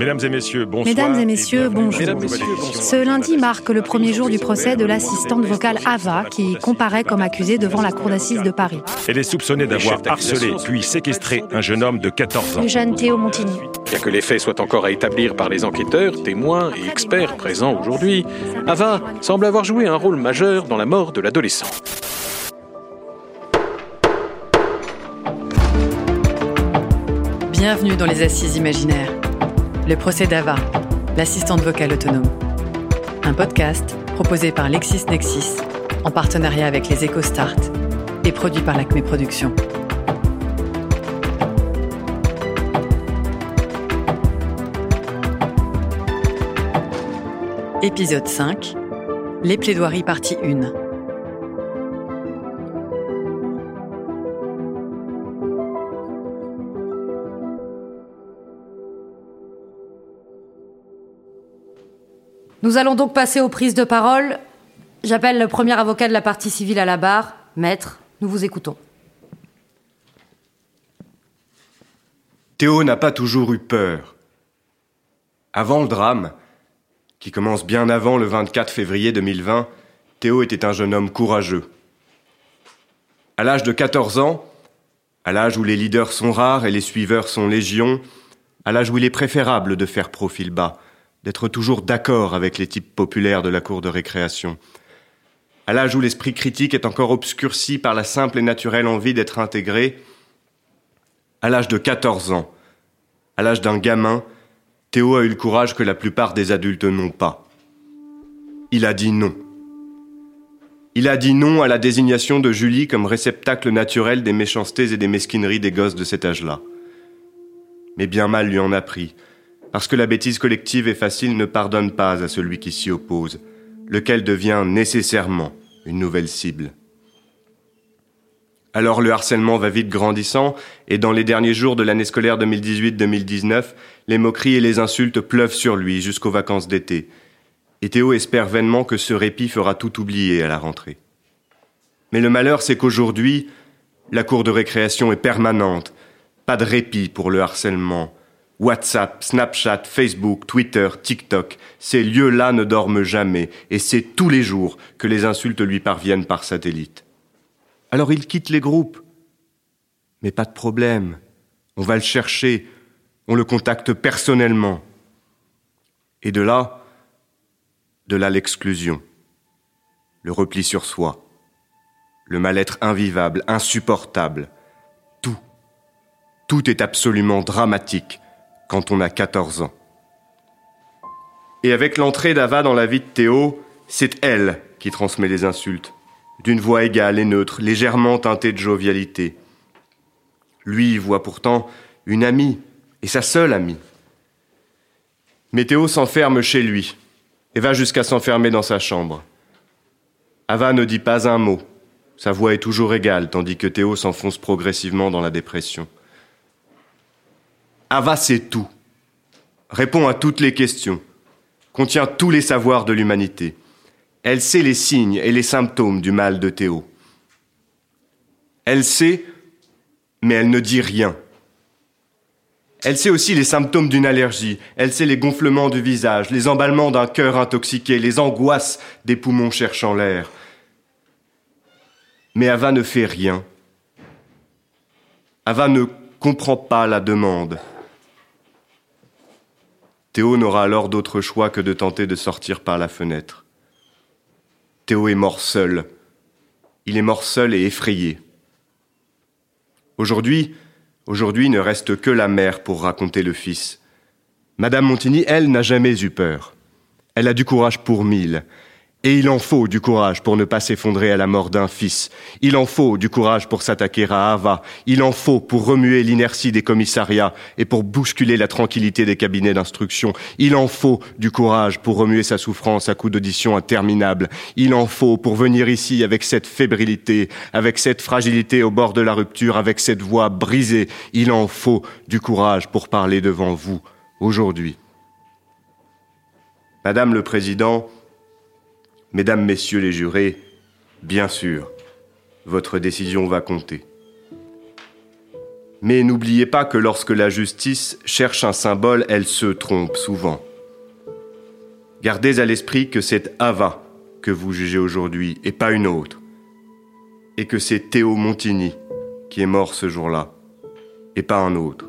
Mesdames et messieurs, bonsoir. Mesdames et messieurs, bonjour. Ce lundi marque le premier jour du procès de l'assistante vocale Ava, qui comparaît comme accusée devant la cour d'assises de Paris. Elle est soupçonnée d'avoir harcelé puis séquestré un jeune homme de 14 ans. Le jeune Théo Montigny. Bien que les faits soient encore à établir par les enquêteurs, témoins et experts présents aujourd'hui, Ava semble avoir joué un rôle majeur dans la mort de l'adolescent. Bienvenue dans les Assises imaginaires. Le procès d'Ava, l'assistante vocale autonome. Un podcast proposé par LexisNexis en partenariat avec les EcoStart et produit par l'Acme Productions. Épisode 5 Les plaidoiries partie 1 Nous allons donc passer aux prises de parole. J'appelle le premier avocat de la partie civile à la barre. Maître, nous vous écoutons. Théo n'a pas toujours eu peur. Avant le drame, qui commence bien avant le 24 février 2020, Théo était un jeune homme courageux. À l'âge de 14 ans, à l'âge où les leaders sont rares et les suiveurs sont légion, à l'âge où il est préférable de faire profil bas, d'être toujours d'accord avec les types populaires de la cour de récréation. À l'âge où l'esprit critique est encore obscurci par la simple et naturelle envie d'être intégré, à l'âge de 14 ans, à l'âge d'un gamin, Théo a eu le courage que la plupart des adultes n'ont pas. Il a dit non. Il a dit non à la désignation de Julie comme réceptacle naturel des méchancetés et des mesquineries des gosses de cet âge-là. Mais bien mal lui en a pris, parce que la bêtise collective et facile ne pardonne pas à celui qui s'y oppose, lequel devient nécessairement une nouvelle cible. Alors le harcèlement va vite grandissant, et dans les derniers jours de l'année scolaire 2018-2019, les moqueries et les insultes pleuvent sur lui jusqu'aux vacances d'été. Et Théo espère vainement que ce répit fera tout oublier à la rentrée. Mais le malheur, c'est qu'aujourd'hui, la cour de récréation est permanente. Pas de répit pour le harcèlement, WhatsApp, Snapchat, Facebook, Twitter, TikTok, ces lieux-là ne dorment jamais, et c'est tous les jours que les insultes lui parviennent par satellite. Alors il quitte les groupes. Mais pas de problème. On va le chercher, on le contacte personnellement. Et de là, de là l'exclusion, le repli sur soi, le mal-être invivable, insupportable. Tout, tout est absolument dramatique quand on a 14 ans. Et avec l'entrée d'Ava dans la vie de Théo, c'est elle qui transmet les insultes, d'une voix égale et neutre, légèrement teintée de jovialité. Lui voit pourtant une amie, et sa seule amie. Mais Théo s'enferme chez lui, et va jusqu'à s'enfermer dans sa chambre. Ava ne dit pas un mot, sa voix est toujours égale, tandis que Théo s'enfonce progressivement dans la dépression. Ava sait tout, répond à toutes les questions, contient tous les savoirs de l'humanité. Elle sait les signes et les symptômes du mal de Théo. Elle sait, mais elle ne dit rien. Elle sait aussi les symptômes d'une allergie, elle sait les gonflements du visage, les emballements d'un cœur intoxiqué, les angoisses des poumons cherchant l'air. Mais Ava ne fait rien. Ava ne comprend pas la demande. Théo n'aura alors d'autre choix que de tenter de sortir par la fenêtre. Théo est mort seul. Il est mort seul et effrayé. Aujourd'hui, aujourd'hui ne reste que la mère pour raconter le fils. Madame Montigny, elle, n'a jamais eu peur. Elle a du courage pour mille. Et il en faut du courage pour ne pas s'effondrer à la mort d'un fils. Il en faut du courage pour s'attaquer à Ava. Il en faut pour remuer l'inertie des commissariats et pour bousculer la tranquillité des cabinets d'instruction. Il en faut du courage pour remuer sa souffrance à coups d'audition interminables. Il en faut pour venir ici avec cette fébrilité, avec cette fragilité au bord de la rupture, avec cette voix brisée. Il en faut du courage pour parler devant vous aujourd'hui. Madame le Président, Mesdames, Messieurs les jurés, bien sûr, votre décision va compter. Mais n'oubliez pas que lorsque la justice cherche un symbole, elle se trompe souvent. Gardez à l'esprit que c'est Ava que vous jugez aujourd'hui et pas une autre. Et que c'est Théo Montigny qui est mort ce jour-là et pas un autre.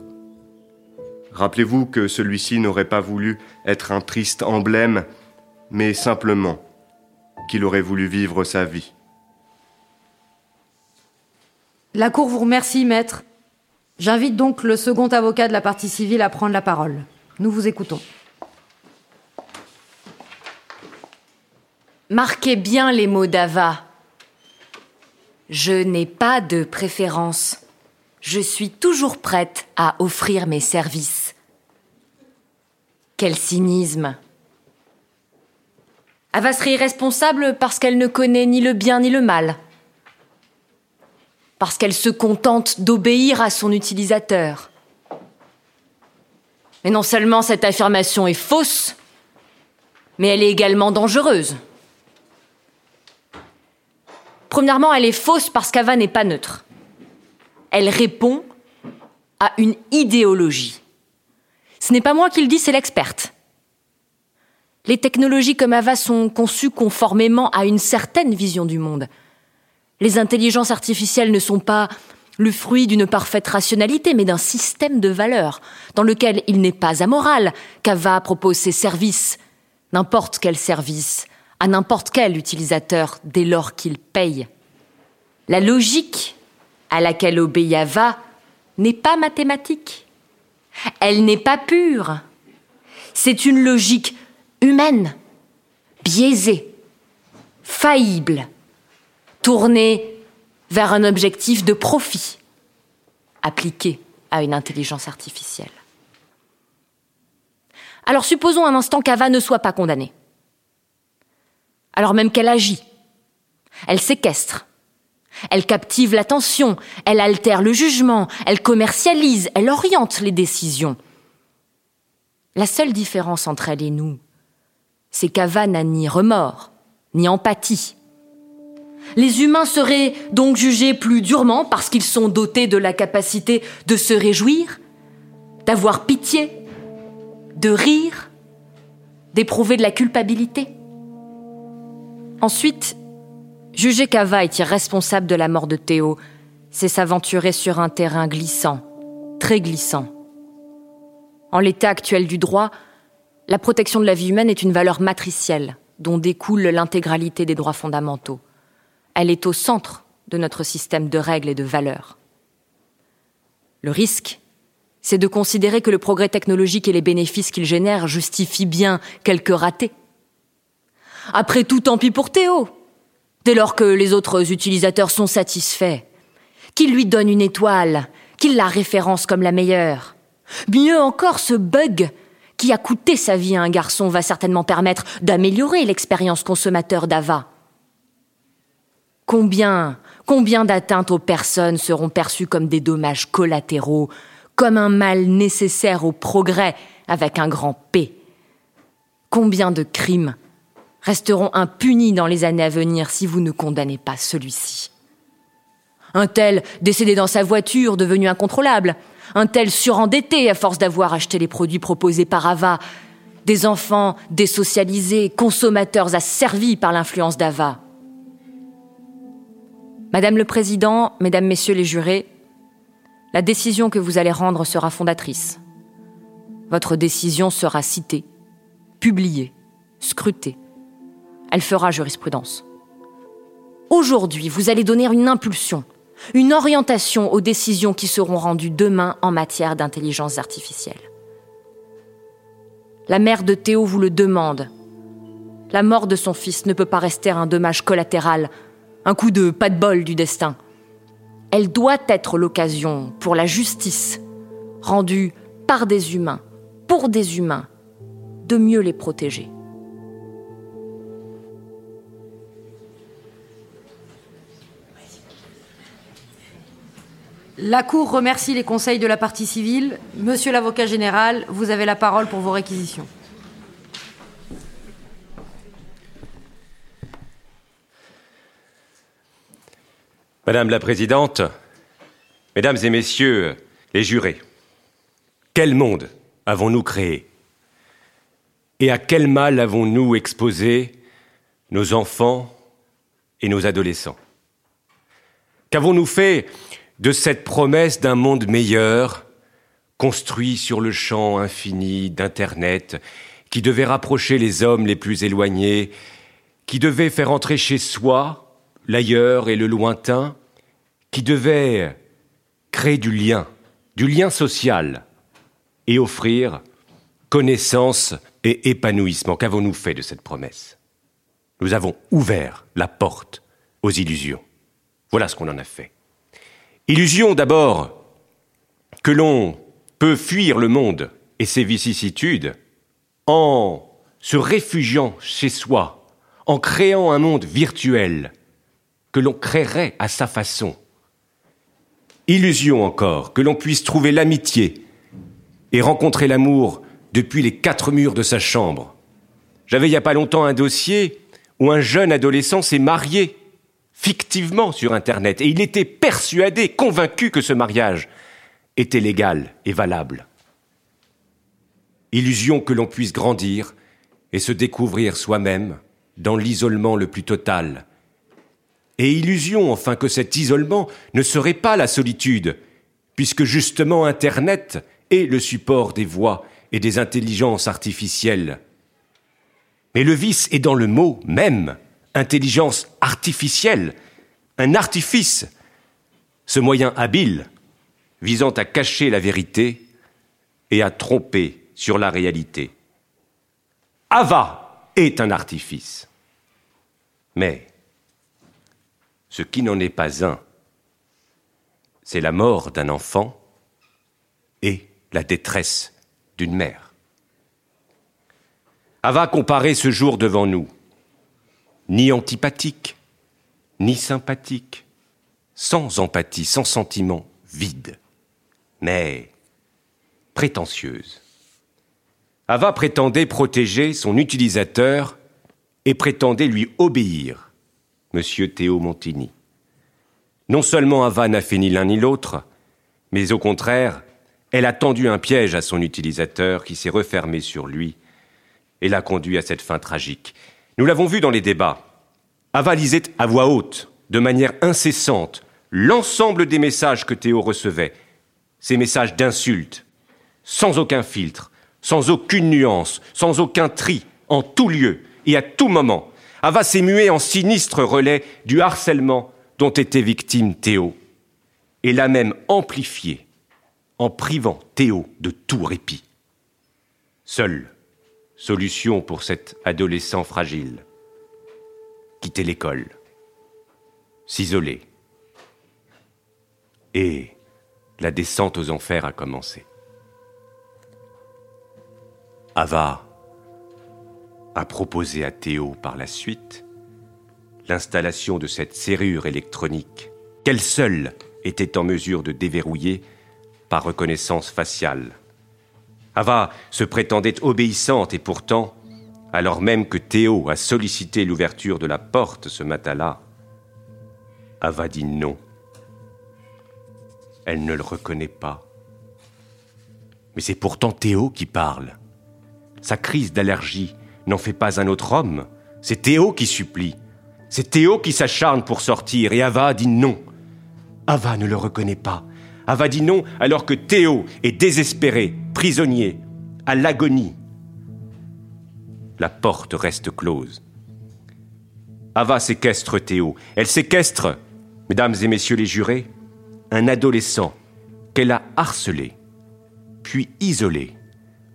Rappelez-vous que celui-ci n'aurait pas voulu être un triste emblème, mais simplement qu'il aurait voulu vivre sa vie. La Cour vous remercie, maître. J'invite donc le second avocat de la partie civile à prendre la parole. Nous vous écoutons. Marquez bien les mots d'Ava. Je n'ai pas de préférence. Je suis toujours prête à offrir mes services. Quel cynisme. Ava serait irresponsable parce qu'elle ne connaît ni le bien ni le mal. Parce qu'elle se contente d'obéir à son utilisateur. Mais non seulement cette affirmation est fausse, mais elle est également dangereuse. Premièrement, elle est fausse parce qu'Ava n'est pas neutre. Elle répond à une idéologie. Ce n'est pas moi qui le dis, c'est l'experte. Les technologies comme Ava sont conçues conformément à une certaine vision du monde. Les intelligences artificielles ne sont pas le fruit d'une parfaite rationalité, mais d'un système de valeurs dans lequel il n'est pas amoral qu'Ava propose ses services, n'importe quel service, à n'importe quel utilisateur dès lors qu'il paye. La logique à laquelle obéit Ava n'est pas mathématique. Elle n'est pas pure. C'est une logique humaine, biaisée, faillible, tournée vers un objectif de profit appliqué à une intelligence artificielle. Alors supposons un instant qu'Ava ne soit pas condamnée alors même qu'elle agit. Elle séquestre. Elle captive l'attention, elle altère le jugement, elle commercialise, elle oriente les décisions. La seule différence entre elle et nous, c'est qu'Ava n'a ni remords, ni empathie. Les humains seraient donc jugés plus durement parce qu'ils sont dotés de la capacité de se réjouir, d'avoir pitié, de rire, d'éprouver de la culpabilité. Ensuite, juger qu'Ava est irresponsable de la mort de Théo, c'est s'aventurer sur un terrain glissant, très glissant. En l'état actuel du droit, la protection de la vie humaine est une valeur matricielle dont découle l'intégralité des droits fondamentaux. Elle est au centre de notre système de règles et de valeurs. Le risque, c'est de considérer que le progrès technologique et les bénéfices qu'il génère justifient bien quelques ratés après tout, tant pis pour Théo. Dès lors que les autres utilisateurs sont satisfaits, qu'il lui donne une étoile, qu'il la référence comme la meilleure. Mieux encore, ce bug qui a coûté sa vie à un garçon va certainement permettre d'améliorer l'expérience consommateur d'Ava. Combien, combien d'atteintes aux personnes seront perçues comme des dommages collatéraux, comme un mal nécessaire au progrès avec un grand P? Combien de crimes resteront impunis dans les années à venir si vous ne condamnez pas celui-ci? Un tel décédé dans sa voiture, devenu incontrôlable, un tel surendetté à force d'avoir acheté les produits proposés par Ava, des enfants désocialisés, consommateurs asservis par l'influence d'Ava. Madame le Président, Mesdames, Messieurs les jurés, la décision que vous allez rendre sera fondatrice. Votre décision sera citée, publiée, scrutée elle fera jurisprudence. Aujourd'hui, vous allez donner une impulsion, une orientation aux décisions qui seront rendues demain en matière d'intelligence artificielle. La mère de Théo vous le demande. La mort de son fils ne peut pas rester un dommage collatéral, un coup de pas de bol du destin. Elle doit être l'occasion pour la justice, rendue par des humains, pour des humains, de mieux les protéger. La Cour remercie les conseils de la partie civile. Monsieur l'avocat général, vous avez la parole pour vos réquisitions. Madame la Présidente, Mesdames et Messieurs, Les jurés, quel monde avons-nous créé? Et à quel mal avons-nous exposé nos enfants et nos adolescents? Qu'avons-nous fait de cette promesse d'un monde meilleur, construit sur le champ infini d'Internet, qui devait rapprocher les hommes les plus éloignés, qui devait faire entrer chez soi l'ailleurs et le lointain, qui devait créer du lien du lien social et offrir connaissance et épanouissement. Qu'avons-nous fait de cette promesse? Nous avons ouvert la porte aux illusions. Voilà ce qu'on en a fait. Illusion d'abord que l'on peut fuir le monde et ses vicissitudes en se réfugiant chez soi, en créant un monde virtuel que l'on créerait à sa façon, Illusion encore que l'on puisse trouver l'amitié et rencontrer l'amour depuis les quatre murs de sa chambre. J'avais il n'y a pas longtemps un dossier où un jeune adolescent s'est marié fictivement sur Internet et il était persuadé, convaincu que ce mariage était légal et valable. Illusion que l'on puisse grandir et se découvrir soi-même dans l'isolement le plus total, et illusion enfin que cet isolement ne serait pas la solitude, puisque justement Internet est le support des voix et des intelligences artificielles. Mais le vice est dans le mot même, intelligence artificielle, un artifice, ce moyen habile visant à cacher la vérité et à tromper sur la réalité. Ava est un artifice. Mais ce qui n'en est pas un, c'est la mort d'un enfant et la détresse d'une mère. Ava comparer ce jour devant nous, ni antipathique, ni sympathique, sans empathie, sans sentiment, vide, mais prétentieuse. Ava prétendait protéger son utilisateur et prétendait lui obéir Monsieur Théo Montigny. Non seulement Ava n'a fait ni l'un ni l'autre, mais au contraire, elle a tendu un piège à son utilisateur qui s'est refermé sur lui et l'a conduit à cette fin tragique. Nous l'avons vu dans les débats. Ava lisait à voix haute, de manière incessante, l'ensemble des messages que Théo recevait, ces messages d'insultes, sans aucun filtre, sans aucune nuance, sans aucun tri, en tout lieu et à tout moment, Ava s'est en sinistre relais du harcèlement dont était victime Théo, et l'a même amplifié en privant Théo de tout répit. Seule solution pour cet adolescent fragile, quitter l'école, s'isoler. Et la descente aux enfers a commencé. Ava a proposé à Théo par la suite l'installation de cette serrure électronique qu'elle seule était en mesure de déverrouiller par reconnaissance faciale. Ava se prétendait obéissante et pourtant, alors même que Théo a sollicité l'ouverture de la porte ce matin-là, Ava dit non. Elle ne le reconnaît pas. Mais c'est pourtant Théo qui parle. Sa crise d'allergie n'en fait pas un autre homme. C'est Théo qui supplie. C'est Théo qui s'acharne pour sortir et Ava dit non. Ava ne le reconnaît pas. Ava dit non alors que Théo est désespéré, prisonnier, à l'agonie. La porte reste close. Ava séquestre Théo. Elle séquestre, mesdames et messieurs les jurés, un adolescent qu'elle a harcelé, puis isolé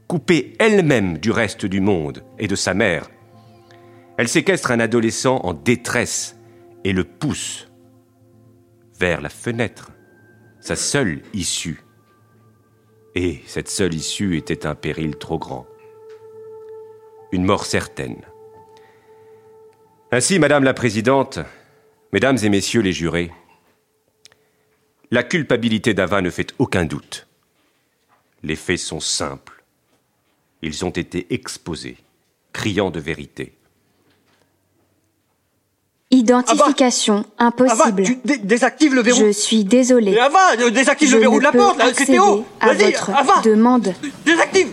coupée elle-même du reste du monde et de sa mère. Elle séquestre un adolescent en détresse et le pousse vers la fenêtre, sa seule issue. Et cette seule issue était un péril trop grand. Une mort certaine. Ainsi, Madame la Présidente, Mesdames et Messieurs les jurés, la culpabilité d'Ava ne fait aucun doute. Les faits sont simples. Ils ont été exposés, criant de vérité. Identification impossible. tu désactives le verrou. Je suis désolé. Mais Ava, désactive le verrou de la porte, là, c'est Théo. à votre Ava. demande. Désactive.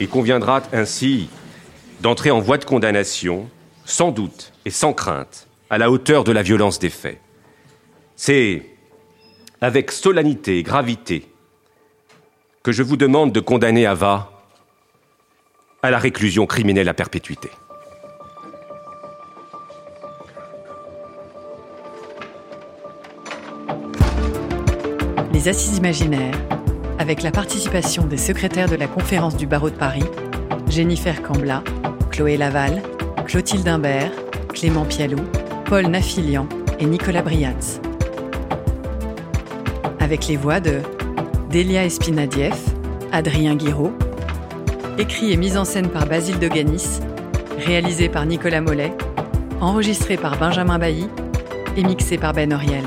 Il conviendra ainsi d'entrer en voie de condamnation, sans doute et sans crainte, à la hauteur de la violence des faits. C'est avec solennité et gravité que je vous demande de condamner Ava à la réclusion criminelle à perpétuité. Assises imaginaires, avec la participation des secrétaires de la conférence du barreau de Paris, Jennifer Cambla, Chloé Laval, Clotilde Imbert, Clément Pialou, Paul Nafilian et Nicolas Briatz. Avec les voix de Delia Espinadieff, Adrien Guiraud, écrit et mis en scène par Basile de Ganis, réalisé par Nicolas Mollet, enregistré par Benjamin Bailly et mixé par Ben Oriel.